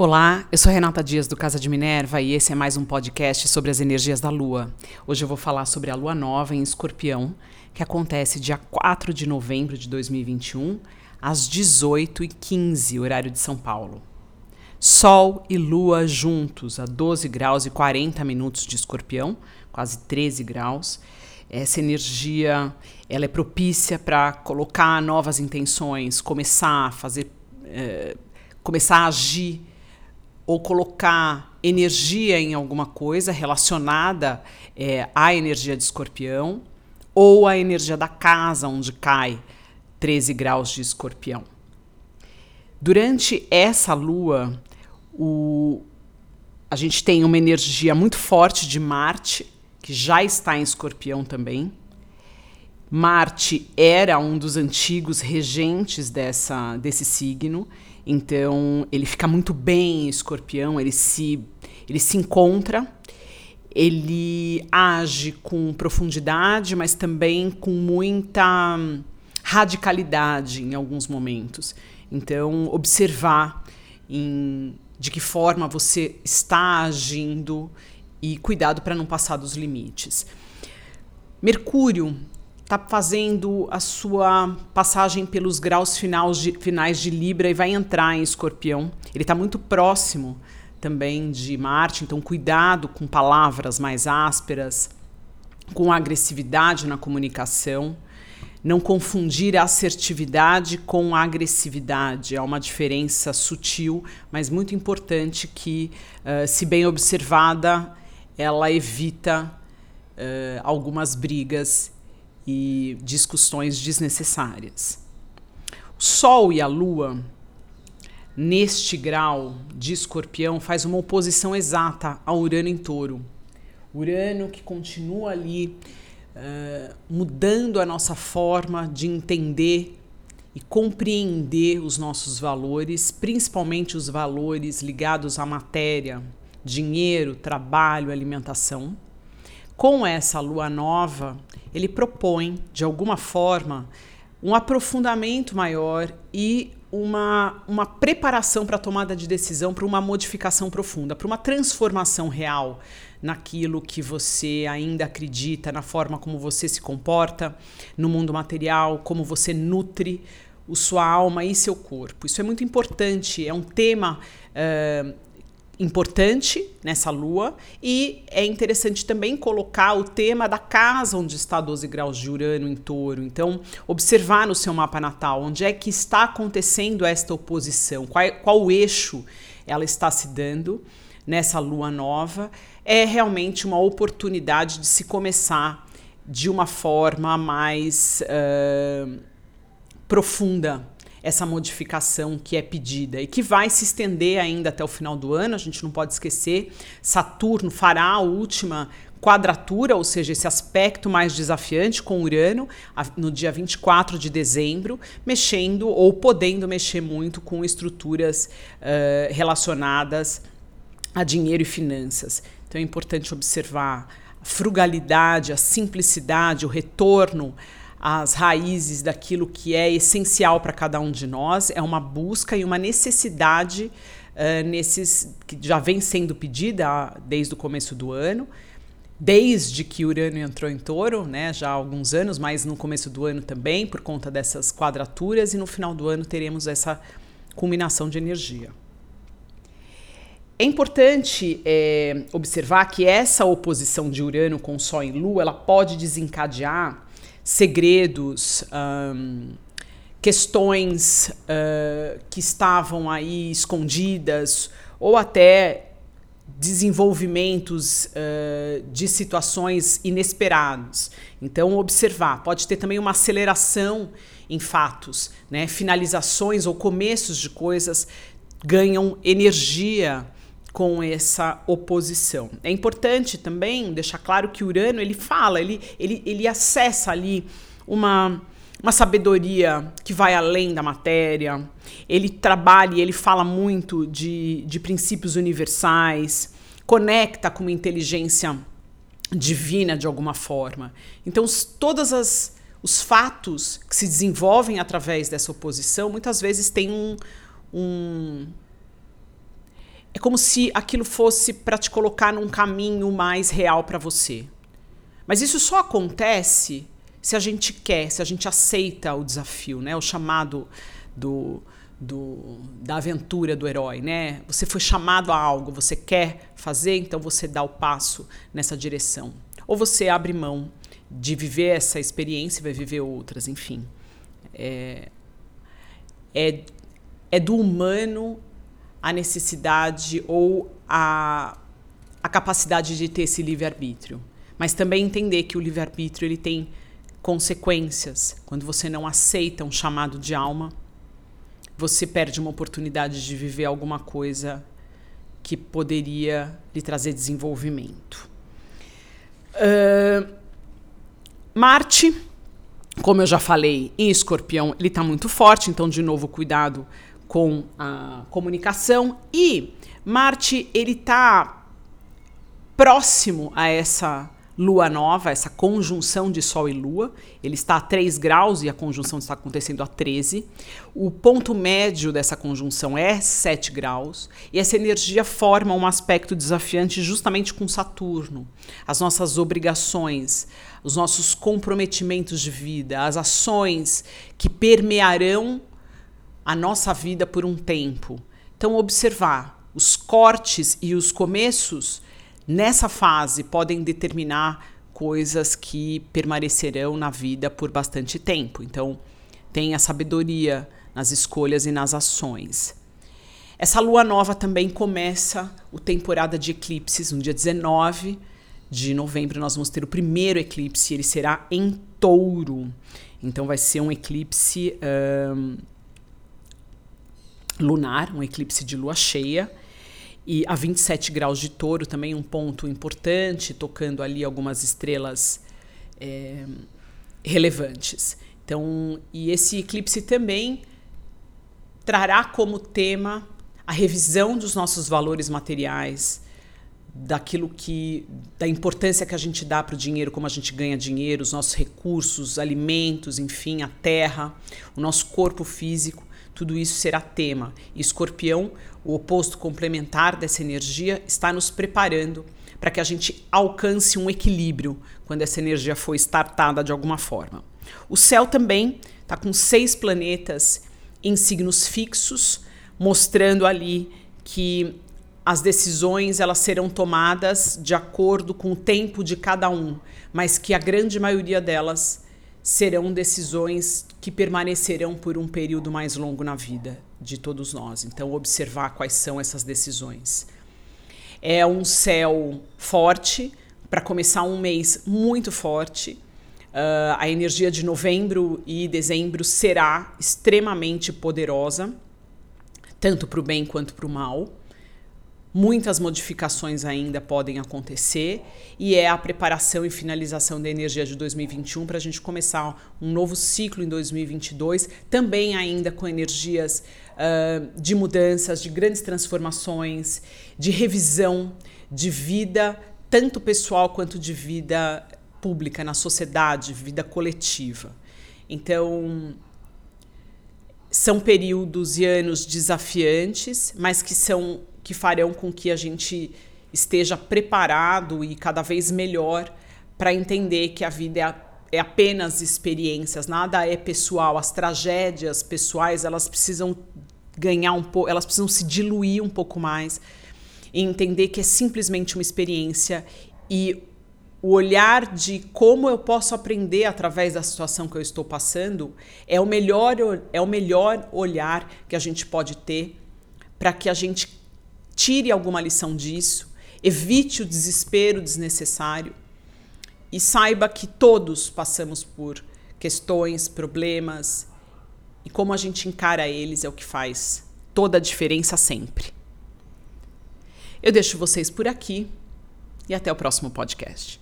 Olá, eu sou Renata Dias do Casa de Minerva e esse é mais um podcast sobre as energias da Lua. Hoje eu vou falar sobre a Lua Nova em Escorpião, que acontece dia 4 de novembro de 2021, às 18h15, horário de São Paulo. Sol e Lua juntos a 12 graus e 40 minutos de Escorpião, quase 13 graus. Essa energia ela é propícia para colocar novas intenções, começar a fazer, eh, começar a agir ou colocar energia em alguma coisa relacionada é, à energia de escorpião ou à energia da casa onde cai 13 graus de escorpião. Durante essa lua, o, a gente tem uma energia muito forte de Marte, que já está em escorpião também. Marte era um dos antigos regentes dessa, desse signo então, ele fica muito bem em escorpião, ele se, ele se encontra, ele age com profundidade, mas também com muita radicalidade em alguns momentos. Então, observar em, de que forma você está agindo e cuidado para não passar dos limites. Mercúrio está fazendo a sua passagem pelos graus finais de, finais de Libra e vai entrar em Escorpião. Ele está muito próximo também de Marte, então cuidado com palavras mais ásperas, com agressividade na comunicação. Não confundir a assertividade com agressividade. Há uma diferença sutil, mas muito importante que, uh, se bem observada, ela evita uh, algumas brigas e discussões desnecessárias. O Sol e a Lua, neste grau de escorpião, faz uma oposição exata a Urano em touro. Urano que continua ali uh, mudando a nossa forma de entender e compreender os nossos valores, principalmente os valores ligados à matéria, dinheiro, trabalho, alimentação. Com essa lua nova, ele propõe, de alguma forma, um aprofundamento maior e uma, uma preparação para a tomada de decisão, para uma modificação profunda, para uma transformação real naquilo que você ainda acredita, na forma como você se comporta no mundo material, como você nutre o sua alma e seu corpo. Isso é muito importante, é um tema uh, importante nessa lua e é interessante também colocar o tema da casa onde está 12 graus de Urano em Touro. Então, observar no seu mapa natal onde é que está acontecendo esta oposição, qual, qual o eixo ela está se dando nessa lua nova, é realmente uma oportunidade de se começar de uma forma mais uh, profunda essa modificação que é pedida e que vai se estender ainda até o final do ano. A gente não pode esquecer, Saturno fará a última quadratura, ou seja, esse aspecto mais desafiante com Urano, no dia 24 de dezembro, mexendo ou podendo mexer muito com estruturas uh, relacionadas a dinheiro e finanças. Então é importante observar a frugalidade, a simplicidade, o retorno as raízes daquilo que é essencial para cada um de nós, é uma busca e uma necessidade uh, nesses que já vem sendo pedida desde o começo do ano, desde que Urano entrou em Touro, né, já há alguns anos, mas no começo do ano também, por conta dessas quadraturas, e no final do ano teremos essa culminação de energia. É importante é, observar que essa oposição de Urano com Sol e Lua ela pode desencadear segredos, um, questões uh, que estavam aí escondidas, ou até desenvolvimentos uh, de situações inesperadas. Então, observar. Pode ter também uma aceleração em fatos, né? finalizações ou começos de coisas ganham energia com essa oposição. É importante também deixar claro que Urano ele fala, ele, ele, ele acessa ali uma, uma sabedoria que vai além da matéria. Ele trabalha e ele fala muito de, de princípios universais, conecta com uma inteligência divina de alguma forma. Então, todas as os fatos que se desenvolvem através dessa oposição muitas vezes têm um, um é como se aquilo fosse para te colocar num caminho mais real para você. Mas isso só acontece se a gente quer, se a gente aceita o desafio, né? O chamado do, do, da aventura do herói, né? Você foi chamado a algo, você quer fazer, então você dá o passo nessa direção. Ou você abre mão de viver essa experiência e vai viver outras, enfim. É, é, é do humano a necessidade ou a, a capacidade de ter esse livre-arbítrio. Mas também entender que o livre-arbítrio ele tem consequências. Quando você não aceita um chamado de alma, você perde uma oportunidade de viver alguma coisa que poderia lhe trazer desenvolvimento. Uh, Marte, como eu já falei, em escorpião, ele está muito forte, então, de novo, cuidado com a comunicação. E Marte, ele está próximo a essa lua nova, essa conjunção de Sol e Lua. Ele está a 3 graus e a conjunção está acontecendo a 13. O ponto médio dessa conjunção é 7 graus. E essa energia forma um aspecto desafiante justamente com Saturno. As nossas obrigações, os nossos comprometimentos de vida, as ações que permearão a nossa vida por um tempo. Então, observar os cortes e os começos nessa fase podem determinar coisas que permanecerão na vida por bastante tempo. Então, tenha sabedoria nas escolhas e nas ações. Essa lua nova também começa o temporada de eclipses, no dia 19 de novembro nós vamos ter o primeiro eclipse, ele será em touro. Então vai ser um eclipse um, lunar, um eclipse de lua cheia e a 27 graus de touro também um ponto importante, tocando ali algumas estrelas é, relevantes. Então, e esse eclipse também trará como tema a revisão dos nossos valores materiais, daquilo que da importância que a gente dá para o dinheiro, como a gente ganha dinheiro, os nossos recursos, alimentos, enfim, a terra, o nosso corpo físico tudo isso será tema. E escorpião, o oposto complementar dessa energia, está nos preparando para que a gente alcance um equilíbrio quando essa energia for startada de alguma forma. O céu também está com seis planetas em signos fixos, mostrando ali que as decisões elas serão tomadas de acordo com o tempo de cada um, mas que a grande maioria delas serão decisões que permanecerão por um período mais longo na vida de todos nós. Então, observar quais são essas decisões. É um céu forte, para começar um mês muito forte. Uh, a energia de novembro e dezembro será extremamente poderosa, tanto para o bem quanto para o mal. Muitas modificações ainda podem acontecer e é a preparação e finalização da energia de 2021 para a gente começar um novo ciclo em 2022, também ainda com energias uh, de mudanças, de grandes transformações, de revisão de vida, tanto pessoal quanto de vida pública na sociedade, vida coletiva. Então, são períodos e anos desafiantes, mas que são que farão com que a gente esteja preparado e cada vez melhor para entender que a vida é, é apenas experiências, nada é pessoal. As tragédias pessoais elas precisam ganhar um pouco, elas precisam se diluir um pouco mais e entender que é simplesmente uma experiência e o olhar de como eu posso aprender através da situação que eu estou passando é o melhor é o melhor olhar que a gente pode ter para que a gente tire alguma lição disso, evite o desespero desnecessário e saiba que todos passamos por questões, problemas e como a gente encara eles é o que faz toda a diferença sempre. Eu deixo vocês por aqui e até o próximo podcast.